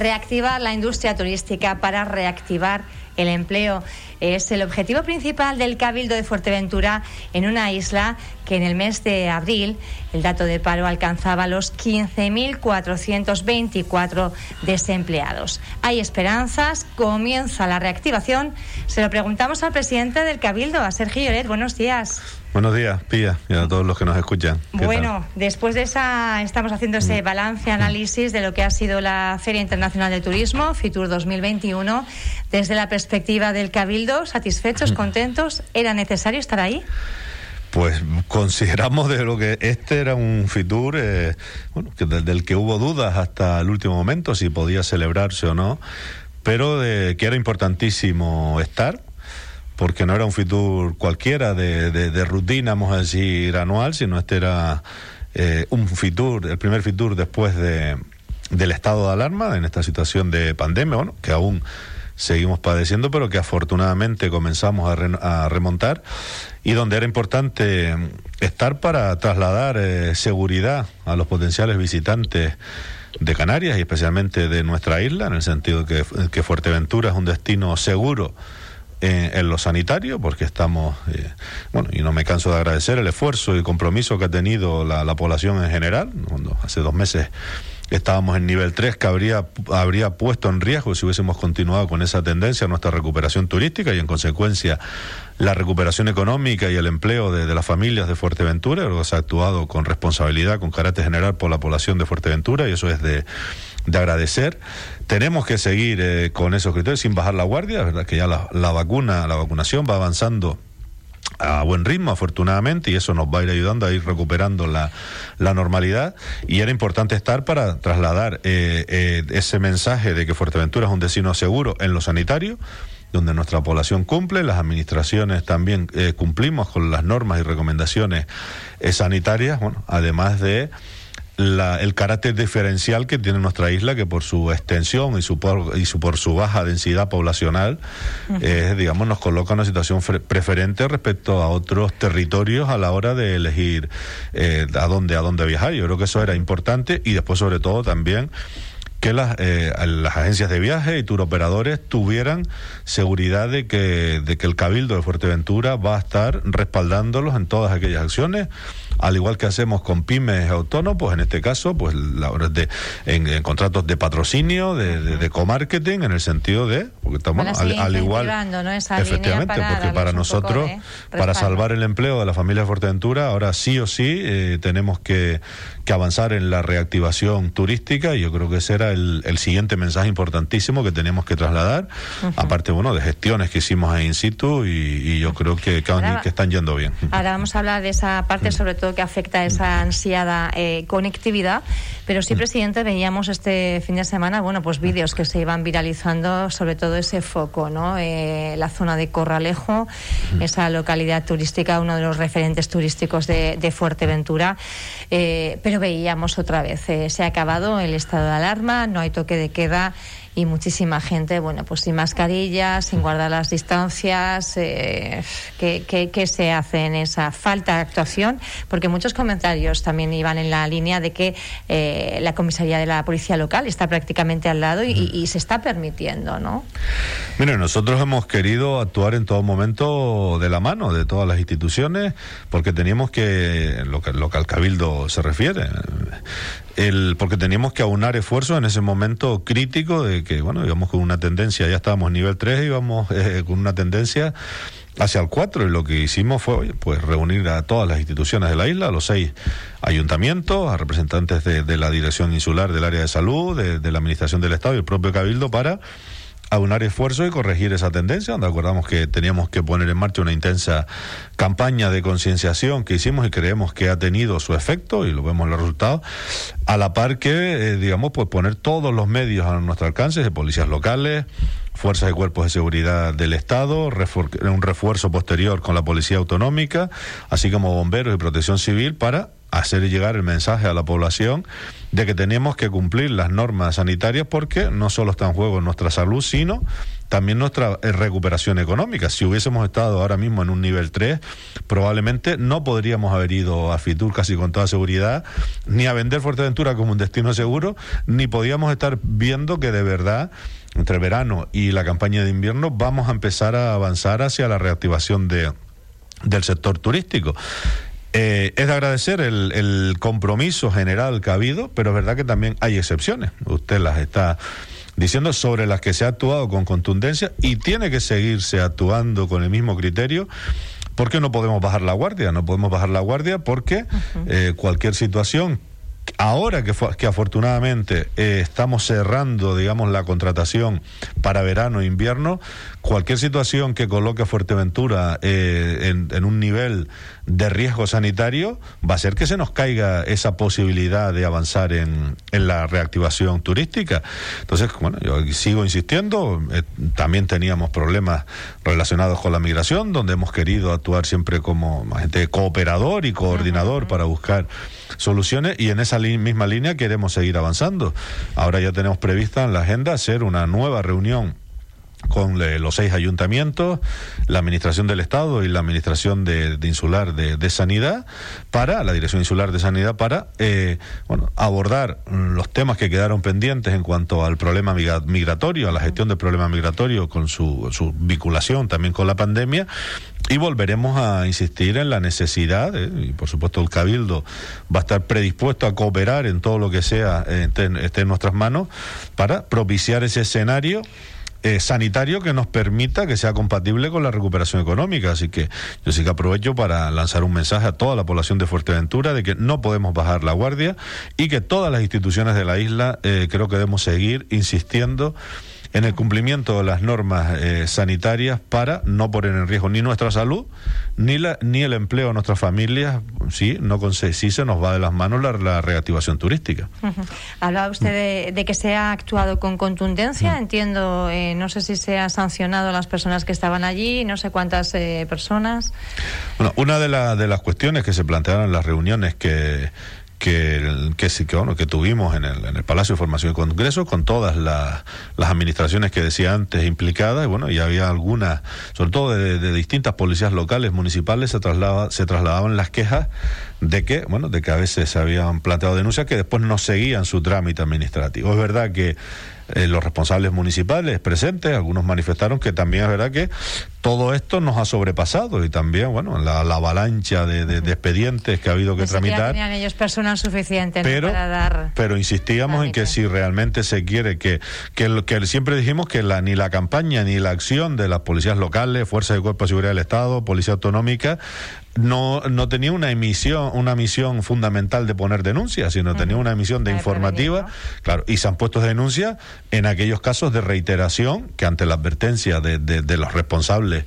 reactivar la industria turística, para reactivar el empleo. Es el objetivo principal del Cabildo de Fuerteventura en una isla que en el mes de abril el dato de paro alcanzaba los 15.424 desempleados. Hay esperanzas, comienza la reactivación. Se lo preguntamos al presidente del Cabildo, a Sergio Lloret. Buenos días. Buenos días, Pía, y a todos los que nos escuchan. Bueno, después de esa, estamos haciendo ese mm. balance, análisis de lo que ha sido la Feria Internacional de Turismo, FITUR 2021, desde la perspectiva del Cabildo, satisfechos, contentos, ¿era necesario estar ahí? Pues consideramos de lo que este era un Fitur, eh, bueno, que desde el que hubo dudas hasta el último momento si podía celebrarse o no, pero de que era importantísimo estar porque no era un Fitur cualquiera de, de, rutina, vamos a decir, anual, sino este era eh, un Fitur, el primer Fitur después de, del estado de alarma en esta situación de pandemia, bueno, que aún seguimos padeciendo, pero que afortunadamente comenzamos a, remontar y donde era importante estar para trasladar eh, seguridad a los potenciales visitantes de Canarias y especialmente de nuestra isla, en el sentido que, que Fuerteventura es un destino seguro en, lo sanitario, porque estamos, eh, bueno, y no me canso de agradecer el esfuerzo y compromiso que ha tenido la, la población en general, cuando hace dos meses estábamos en nivel 3 que habría, habría puesto en riesgo si hubiésemos continuado con esa tendencia nuestra recuperación turística y en consecuencia la recuperación económica y el empleo de, las familias de Fuerteventura. Luego se ha actuado con responsabilidad, con carácter general por la población de Fuerteventura y eso es de, de agradecer. Tenemos que seguir eh, con esos criterios sin bajar la guardia, verdad que ya la vacuna, la vacunación va avanzando a buen ritmo, afortunadamente, y eso nos va a ir ayudando a ir recuperando la, la normalidad. Y era importante estar para trasladar eh, eh, ese mensaje de que Fuerteventura es un destino seguro en lo sanitario, donde nuestra población cumple, las administraciones también eh, cumplimos con las normas y recomendaciones sanitarias, bueno, además de el carácter diferencial que tiene nuestra isla, que por su extensión y, su por, y su, por su baja densidad poblacional, eh, digamos, nos coloca en una situación preferente respecto a otros territorios a la hora de elegir eh, a dónde a dónde viajar. Yo creo que eso era importante y después, sobre todo, también que las, eh, las agencias de viaje y turoperadores tuvieran seguridad de que, de que el Cabildo de Fuerteventura va a estar respaldándolos en todas aquellas acciones al igual que hacemos con pymes autónomos, pues en este caso, pues la, de, en, contratos de patrocinio, de, de, comarketing, en el sentido de, porque estamos al, igual, efectivamente, porque para nosotros, para salvar el empleo de la familia Fuerteventura, ahora sí o sí eh, tenemos que, que, avanzar en la reactivación turística y yo creo que ese era el, el siguiente mensaje importantísimo que tenemos que trasladar, aparte, bueno, de gestiones que hicimos en in situ y, yo creo que, que, están yendo bien. Ahora vamos a hablar de esa parte, sobre todo que afecta a esa ansiada eh, conectividad. Pero sí, presidente, veíamos este fin de semana, bueno, pues vídeos que se iban viralizando, sobre todo ese foco, ¿no? Eh, la zona de Corralejo, esa localidad turística, uno de los referentes turísticos de, Fuerteventura. Eh, pero veíamos otra vez, se ha acabado el estado de alarma, no hay toque de queda y muchísima gente, bueno, pues sin mascarillas, sin guardar las distancias. Eh, ¿qué, se hace en esa falta de actuación? Porque muchos comentarios también iban en la línea de que eh, la comisaría de la policía local está prácticamente al lado y, se está permitiendo, ¿no? Mire, nosotros hemos querido actuar en todo momento de la mano de todas las instituciones porque teníamos que, lo que, lo que al cabildo se refiere, el, porque teníamos que aunar esfuerzos en ese momento crítico de que, bueno, íbamos con una tendencia, ya estábamos en nivel 3, íbamos eh, con una tendencia hacia el 4 y lo que hicimos fue pues reunir a todas las instituciones de la isla, a los seis ayuntamientos, a representantes de, la Dirección Insular del Área de Salud, de, de la Administración del Estado y el propio Cabildo para aunar esfuerzos y corregir esa tendencia, donde acordamos que teníamos que poner en marcha una intensa campaña de concienciación que hicimos y creemos que ha tenido su efecto y lo vemos en los resultados, a la par que, eh, digamos, pues poner todos los medios a nuestro alcance, de policías locales, fuerzas y cuerpos de seguridad del Estado, un refuerzo posterior con la Policía Autonómica, así como bomberos y protección civil para hacer llegar el mensaje a la población de que tenemos que cumplir las normas sanitarias porque no solo está en juego nuestra salud, sino también nuestra eh, recuperación económica. Si hubiésemos estado ahora mismo en un nivel 3, probablemente no podríamos haber ido a Fitur casi con toda seguridad, ni a vender Fuerteventura como un destino seguro, ni podíamos estar viendo que de verdad entre verano y la campaña de invierno vamos a empezar a avanzar hacia la reactivación de, del sector turístico. Eh, es de agradecer el, el, compromiso general que ha habido, pero es verdad que también hay excepciones. Usted las está diciendo sobre las que se ha actuado con contundencia y tiene que seguirse actuando con el mismo criterio. Porque no podemos bajar la guardia, no podemos bajar la guardia porque eh, cualquier situación ahora que, que afortunadamente eh, estamos cerrando, digamos, la contratación para verano e invierno, cualquier situación que coloque a Fuerteventura eh, en, un nivel de riesgo sanitario va a ser que se nos caiga esa posibilidad de avanzar en, en la reactivación turística. Entonces, bueno, yo sigo insistiendo, eh, también teníamos problemas relacionados con la migración, donde hemos querido actuar siempre como agente cooperador y coordinador para buscar soluciones y en esa misma línea queremos seguir avanzando. Ahora ya tenemos prevista en la agenda hacer una nueva reunión con los seis ayuntamientos, la Administración del Estado y la Administración de, Insular de, Sanidad, para, la Dirección Insular de Sanidad, para eh, bueno, abordar los temas que quedaron pendientes en cuanto al problema migratorio, a la gestión del problema migratorio con su, su vinculación también con la pandemia, y volveremos a insistir en la necesidad, eh, y por supuesto el Cabildo va a estar predispuesto a cooperar en todo lo que sea, eh, esté en nuestras manos, para propiciar ese escenario eh, sanitario que nos permita que sea compatible con la recuperación económica. Así que yo sí que aprovecho para lanzar un mensaje a toda la población de Fuerteventura de que no podemos bajar la guardia y que todas las instituciones de la isla eh, creo que debemos seguir insistiendo en el cumplimiento de las normas eh, sanitarias para no poner en riesgo ni nuestra salud ni la ni el empleo de nuestras familias si no si se nos va de las manos la, reactivación turística. Hablaba usted de, que se ha actuado con contundencia, entiendo, eh, no sé si se ha sancionado a las personas que estaban allí, no sé cuántas eh, personas. Bueno, una de, de las cuestiones que se plantearon en las reuniones que que, que, que, bueno, que tuvimos en el, en el Palacio de Formación y Congreso con todas las administraciones que decía antes implicadas y bueno, y había algunas, sobre todo de, distintas policías locales, municipales, se, trasladaba, se trasladaban las quejas de que, bueno, de que a veces se habían planteado denuncias que después no seguían su trámite administrativo. Es verdad que eh, los responsables municipales presentes, algunos manifestaron que también es verdad que todo esto nos ha sobrepasado y también, bueno, la, avalancha de, expedientes que ha habido que tramitar. tenían ellos personas suficientes pero, para dar. Pero insistíamos en que si realmente se quiere que, que, que siempre dijimos que la, ni la campaña ni la acción de las policías locales, Fuerzas de Cuerpo de Seguridad del Estado, Policía Autonómica, no, no tenía una emisión, una misión fundamental de poner denuncias, sino tenía una emisión de informativa, claro, y se han puesto denuncias en aquellos casos de reiteración que ante la advertencia de, de los responsables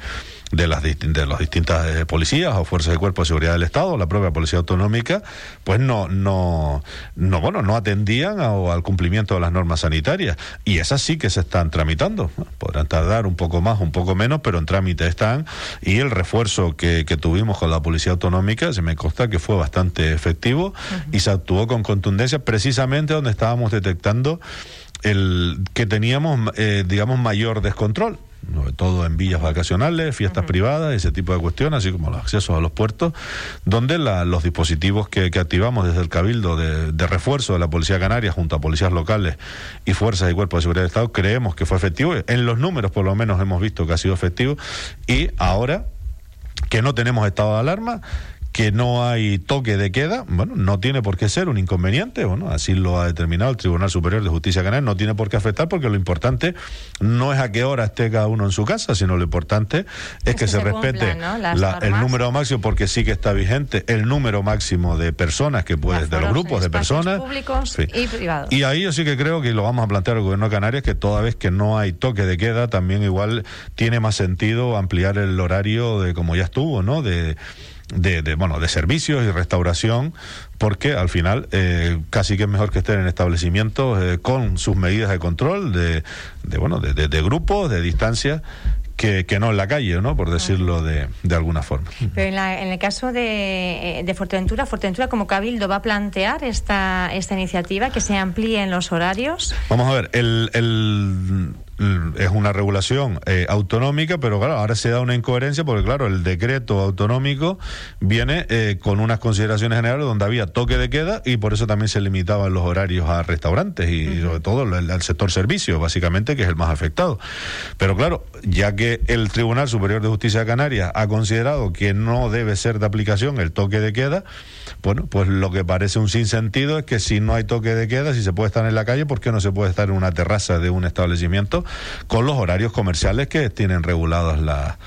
de las, de las distintas eh, policías o fuerzas de cuerpo de seguridad del Estado, la propia policía autonómica, pues no, no, no, bueno, no atendían al cumplimiento de las normas sanitarias. Y esas sí que se están tramitando. Podrán tardar un poco más, un poco menos, pero en trámite están. Y el refuerzo que, que tuvimos con la policía autonómica, se me consta que fue bastante efectivo y se actuó con contundencia precisamente donde estábamos detectando el que teníamos, eh, digamos, mayor descontrol sobre todo en villas vacacionales, fiestas privadas, ese tipo de cuestiones, así como los accesos a los puertos, donde los dispositivos que, activamos desde el Cabildo de, refuerzo de la Policía Canaria junto a policías locales y fuerzas y cuerpos de seguridad del Estado, creemos que fue efectivo. En los números, por lo menos, hemos visto que ha sido efectivo. Y ahora que no tenemos estado de alarma, que no hay toque de queda, bueno, no tiene por qué ser un inconveniente, bueno, así lo ha determinado el Tribunal Superior de Justicia Canaria, no tiene por qué afectar porque lo importante no es a qué hora esté cada uno en su casa, sino lo importante es que, se, respete el número máximo, porque sí que está vigente el número máximo de personas que puede, de los grupos de personas. Públicos y privados. Y ahí yo sí que creo que lo vamos a plantear al gobierno de Canarias, que toda vez que no hay toque de queda, también igual tiene más sentido ampliar el horario de como ya estuvo, ¿no? De de, bueno, de servicios y restauración, porque al final eh, casi que es mejor que estén en establecimientos eh, con sus medidas de control, de, de bueno, de, de, grupos, de distancia, que, no en la calle, ¿no? Por decirlo de, de alguna forma. Pero en, la, en el caso de, de, Fuerteventura, Fuerteventura como Cabildo va a plantear esta, esta iniciativa que se amplíen los horarios. Vamos a ver, el, el es una regulación eh, autonómica, pero claro, ahora se da una incoherencia porque, claro, el decreto autonómico viene eh, con unas consideraciones generales donde había toque de queda y por eso también se limitaban los horarios a restaurantes y, sobre todo al, sector servicio, básicamente, que es el más afectado. Pero claro, ya que el Tribunal Superior de Justicia de Canarias ha considerado que no debe ser de aplicación el toque de queda, bueno, pues lo que parece un sinsentido es que si no hay toque de queda, si se puede estar en la calle, ¿por qué no se puede estar en una terraza de un establecimiento con los horarios comerciales que tienen regulados la,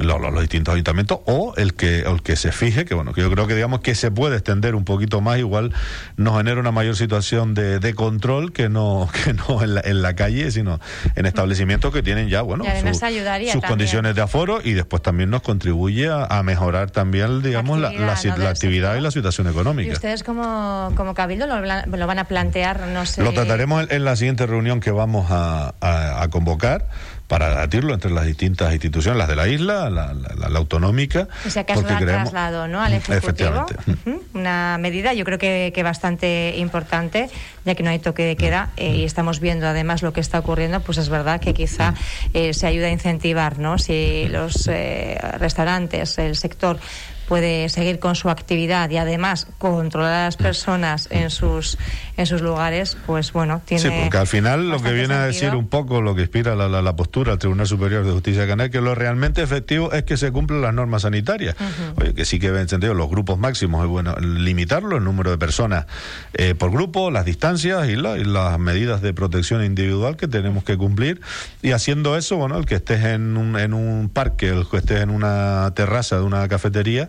los, los, distintos ayuntamientos o el que el que se fije que bueno que yo creo que digamos que se puede extender un poquito más igual nos genera una mayor situación de, de control que no que no en la, en la, calle sino en establecimientos que tienen ya bueno sus condiciones de aforo y después también nos contribuye a, mejorar también digamos la actividad, la, actividad y la situación económica. Y ustedes como, como cabildo lo, lo, van a plantear no sé. Lo trataremos en, en la siguiente reunión que vamos a, a convocar para debatirlo entre las distintas instituciones, las de la isla, la, autonómica. O sea, que es un traslado ¿no? al Ejecutivo. Una medida, yo creo que, que, bastante importante, ya que no hay toque de queda eh, y estamos viendo además lo que está ocurriendo, pues es verdad que quizá eh, se ayuda a incentivar, ¿no? Si los eh, restaurantes, el sector puede seguir con su actividad y además controlar a las personas en sus en sus lugares, pues bueno, tiene. Sí, porque al final lo que viene a decir un poco lo que inspira la, la, postura del Tribunal Superior de Justicia de Canarias, que lo realmente efectivo es que se cumplan las normas sanitarias. Oye, que sí que en sentido los grupos máximos es bueno limitarlo, el número de personas eh, por grupo, las distancias y, las medidas de protección individual que tenemos que cumplir. Y haciendo eso, bueno, el que estés en un, en un parque, el que estés en una terraza de una cafetería,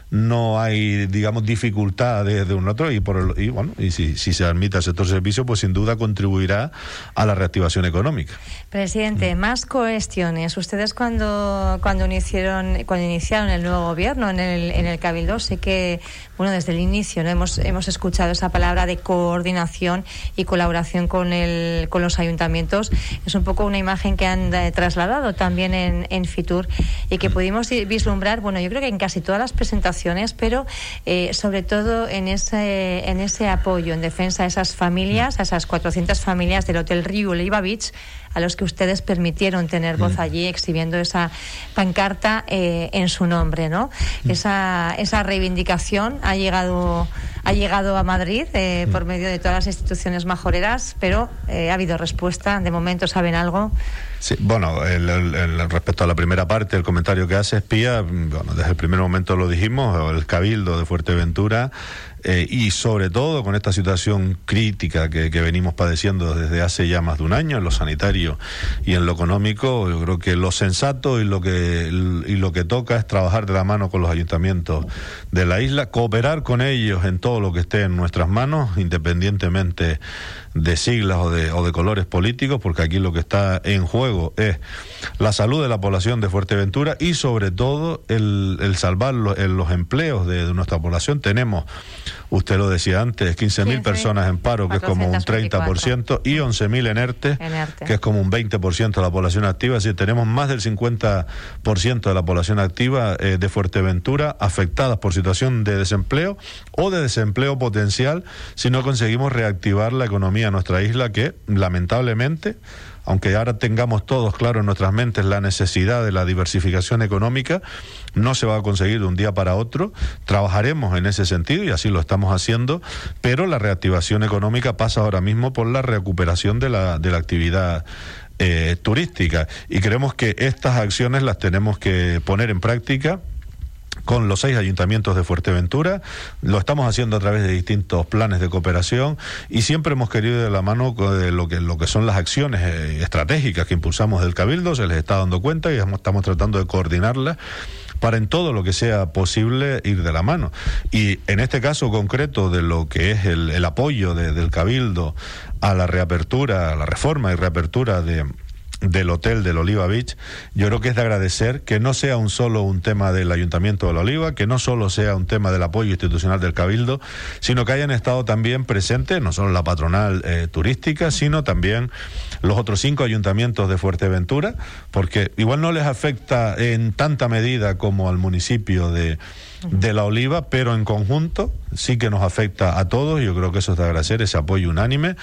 no hay, digamos, dificultad de, un otro y, por y bueno, y si, si se admite al sector servicio, pues sin duda contribuirá a la reactivación económica. Presidente, mm. más cuestiones. Ustedes cuando, cuando, iniciaron, cuando iniciaron el nuevo gobierno en el, en el Cabildo, sé que, bueno, desde el inicio ¿no? hemos, hemos escuchado esa palabra de coordinación y colaboración con, el, con los ayuntamientos. Es un poco una imagen que han eh, trasladado también en, en Fitur y que pudimos vislumbrar, bueno, yo creo que en casi todas las presentaciones pero eh, sobre todo en ese, en ese apoyo en defensa de esas familias, a esas 400 familias del Hotel Río Leiva Beach, a los que ustedes permitieron tener voz mm. allí exhibiendo esa pancarta eh, en su nombre, ¿no? Mm. Esa, esa reivindicación ha llegado, ha llegado a Madrid eh, mm. por medio de todas las instituciones majoreras, pero ha habido respuesta. De momento, ¿saben algo? Sí, bueno, el, respecto a la primera parte, el comentario que hace Espía, bueno, desde el primer momento lo dijimos, el Cabildo de Fuerteventura eh, y sobre todo con esta situación crítica que, venimos padeciendo desde hace ya más de un año en lo sanitario y en lo económico, yo creo que lo sensato y lo que, y lo que toca es trabajar de la mano con los ayuntamientos de la isla, cooperar con ellos en todo lo que esté en nuestras manos, independientemente de siglas o de, o de colores políticos, porque aquí lo que está en juego es la salud de la población de Fuerteventura y sobre todo el, el salvar los empleos de, de nuestra población. Tenemos Usted lo decía antes, 15.000 personas en paro, que es como un 30%, y 11.000 en ERTE, que es como un 20% de la población activa. Es decir, tenemos más del 50% de la población activa eh, de Fuerteventura afectadas por situación de desempleo o de desempleo potencial si no conseguimos reactivar la economía de nuestra isla, que lamentablemente aunque ahora tengamos todos claro en nuestras mentes la necesidad de la diversificación económica, no se va a conseguir de un día para otro. Trabajaremos en ese sentido y así lo estamos haciendo, pero la reactivación económica pasa ahora mismo por la recuperación de la, de la actividad eh, turística y creemos que estas acciones las tenemos que poner en práctica con los seis ayuntamientos de Fuerteventura. Lo estamos haciendo a través de distintos planes de cooperación y siempre hemos querido de la mano de lo que, lo que son las acciones eh, estratégicas que impulsamos del Cabildo, se les está dando cuenta y estamos tratando de coordinarlas para en todo lo que sea posible ir de la mano. Y en este caso concreto de lo que es el, el apoyo del Cabildo a la reapertura, a la reforma y reapertura de del hotel del Oliva Beach, yo creo que es de agradecer que no sea un solo un tema del Ayuntamiento de la Oliva, que no solo sea un tema del apoyo institucional del Cabildo, sino que hayan estado también presentes no solo la patronal eh, turística, sino también los otros cinco ayuntamientos de Fuerteventura, porque igual no les afecta en tanta medida como al municipio de de la oliva, pero en conjunto sí que nos afecta a todos. Yo creo que eso es de agradecer, ese apoyo unánime.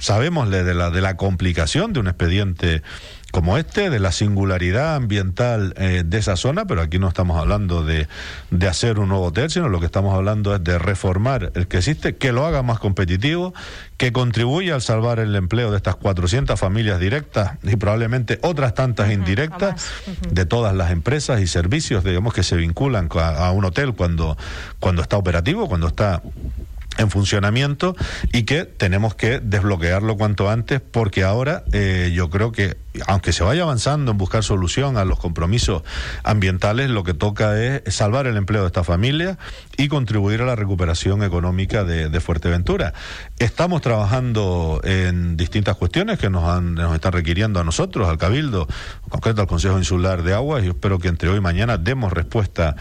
Sabemos de la, de la complicación de un expediente como este, de la singularidad ambiental eh, de esa zona, pero aquí no estamos hablando de, de, hacer un nuevo hotel, sino lo que estamos hablando es de reformar el que existe, que lo haga más competitivo, que contribuya al salvar el empleo de estas 400 familias directas y probablemente otras tantas indirectas de todas las empresas y servicios, digamos, que se vinculan a, a un hotel cuando, cuando está operativo, cuando está en funcionamiento y que tenemos que desbloquearlo cuanto antes porque ahora eh, yo creo que aunque se vaya avanzando en buscar solución a los compromisos ambientales, lo que toca es salvar el empleo de esta familia y contribuir a la recuperación económica de, Fuerteventura. Estamos trabajando en distintas cuestiones que nos, han, están requiriendo a nosotros, al Cabildo, en concreto al Consejo Insular de Aguas, y espero que entre hoy y mañana demos respuesta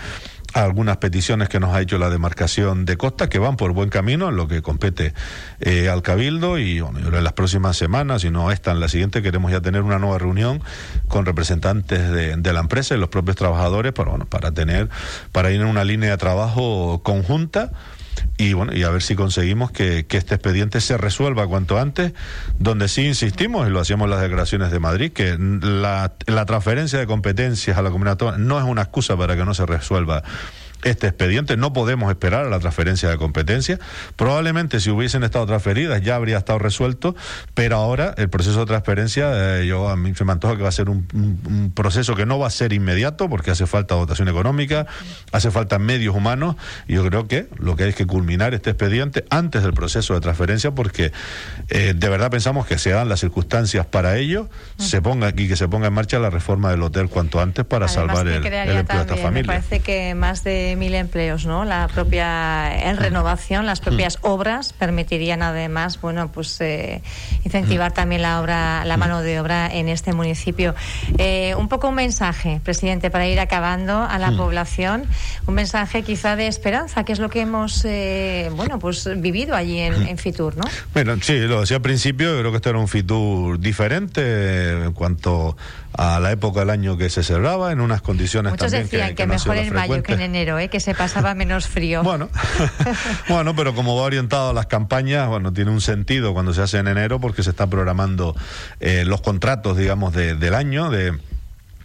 algunas peticiones que nos ha hecho la demarcación de costa que van por buen camino en lo que compete eh, al cabildo. Y bueno, en las próximas semanas, si no esta en la siguiente, queremos ya tener una nueva reunión con representantes de, la empresa y los propios trabajadores para bueno, para tener para ir en una línea de trabajo conjunta y bueno, y a ver si conseguimos que, este expediente se resuelva cuanto antes, donde sí insistimos, y lo hacíamos en las declaraciones de Madrid, que la, la transferencia de competencias a la comunidad no es una excusa para que no se resuelva este expediente. No podemos esperar a la transferencia de competencia. Probablemente si hubiesen estado transferidas ya habría estado resuelto, pero ahora el proceso de transferencia, eh, yo a mí se me antoja que va a ser un, proceso que no va a ser inmediato porque hace falta dotación económica, hace falta medios humanos y yo creo que lo que hay es que culminar este expediente antes del proceso de transferencia porque eh, de verdad pensamos que se dan las circunstancias para ello, se ponga y que se ponga en marcha la reforma del hotel cuanto antes para salvar el, el empleo de esta familia. Me parece que más de mil empleos, ¿no? La propia en renovación, las propias mm. obras permitirían además, bueno, pues eh, incentivar mm. también la obra, la mm. mano de obra en este municipio. Eh, un poco un mensaje, presidente, para ir acabando a la población, un mensaje quizá de esperanza, que es lo que hemos, eh, bueno, pues vivido allí en, Fitur, ¿no? Bueno, sí, lo decía al principio, creo que esto era un Fitur diferente en cuanto a la época del año que se celebraba, en unas condiciones Muchos también decían que, mejor en mayo que en enero, ¿eh? que se pasaba menos frío. Bueno, bueno, pero como va orientado a las campañas, bueno, tiene un sentido cuando se hace en enero porque se están programando eh, los contratos, digamos, de, del año, de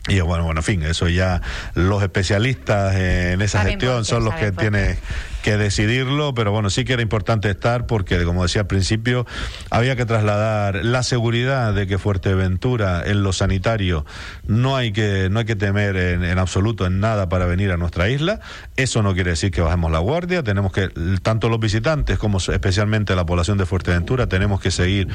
y bueno, bueno, en fin, eso ya los especialistas en esa gestión son los que tienen que decidirlo, pero bueno, sí que era importante estar porque, como decía al principio, había que trasladar la seguridad de que Fuerteventura en lo sanitario no hay que, no hay que temer en, absoluto en nada para venir a nuestra isla. Eso no quiere decir que bajemos la guardia, tenemos que, tanto los visitantes como especialmente la población de Fuerteventura, tenemos que seguir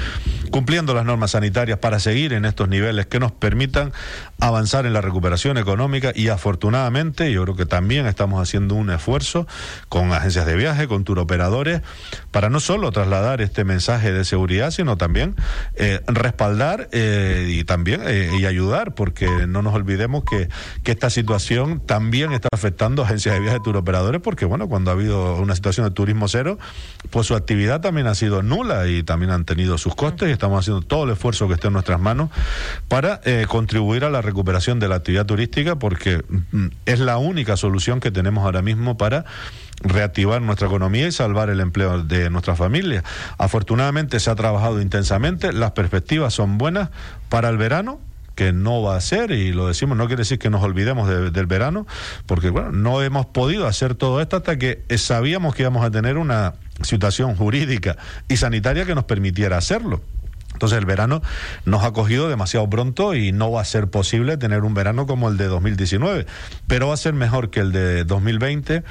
cumpliendo las normas sanitarias para seguir en estos niveles que nos permitan avanzar en la recuperación económica y afortunadamente yo creo que también estamos haciendo un esfuerzo con agencias de viaje, con turoperadores, para no solo trasladar este mensaje de seguridad, sino también eh, respaldar eh, y también eh, y ayudar, porque no nos olvidemos que, que esta situación también está afectando a agencias de viaje, turoperadores, porque bueno, cuando ha habido una situación de turismo cero, pues su actividad también ha sido nula y también han tenido sus costes y estamos haciendo todo el esfuerzo que esté en nuestras manos para contribuir a la recuperación de la actividad turística, porque mm, es la única solución que tenemos ahora mismo para reactivar nuestra economía y salvar el empleo de nuestra familia. Afortunadamente se ha trabajado intensamente, las perspectivas son buenas para el verano, que no va a ser, y lo decimos, no quiere decir que nos olvidemos del verano, porque bueno, no hemos podido hacer todo esto hasta que sabíamos que íbamos a tener una situación jurídica y sanitaria que nos permitiera hacerlo. Entonces el verano nos ha cogido demasiado pronto y no va a ser posible tener un verano como el de 2019, pero va a ser mejor que el de 2020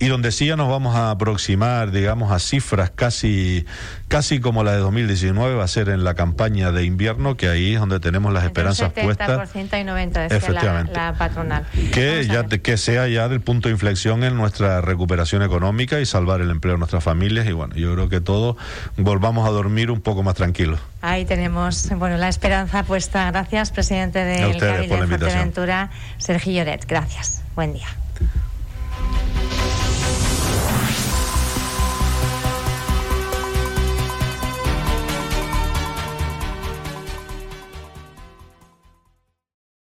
y donde sí ya nos vamos a aproximar, digamos, a cifras casi, casi como la de 2019 va a ser en la campaña de invierno, que ahí es donde tenemos las esperanzas puestas. y 90% Efectivamente. La, patronal. Que, ya, que sea ya del punto de inflexión en nuestra recuperación económica y salvar el empleo de nuestras familias y bueno, yo creo que todos volvamos a dormir un poco más tranquilos. Ahí tenemos bueno, la esperanza puesta. Gracias, presidente del Cabildo de Fuerteventura, Sergio Lloret. Gracias. Buen día.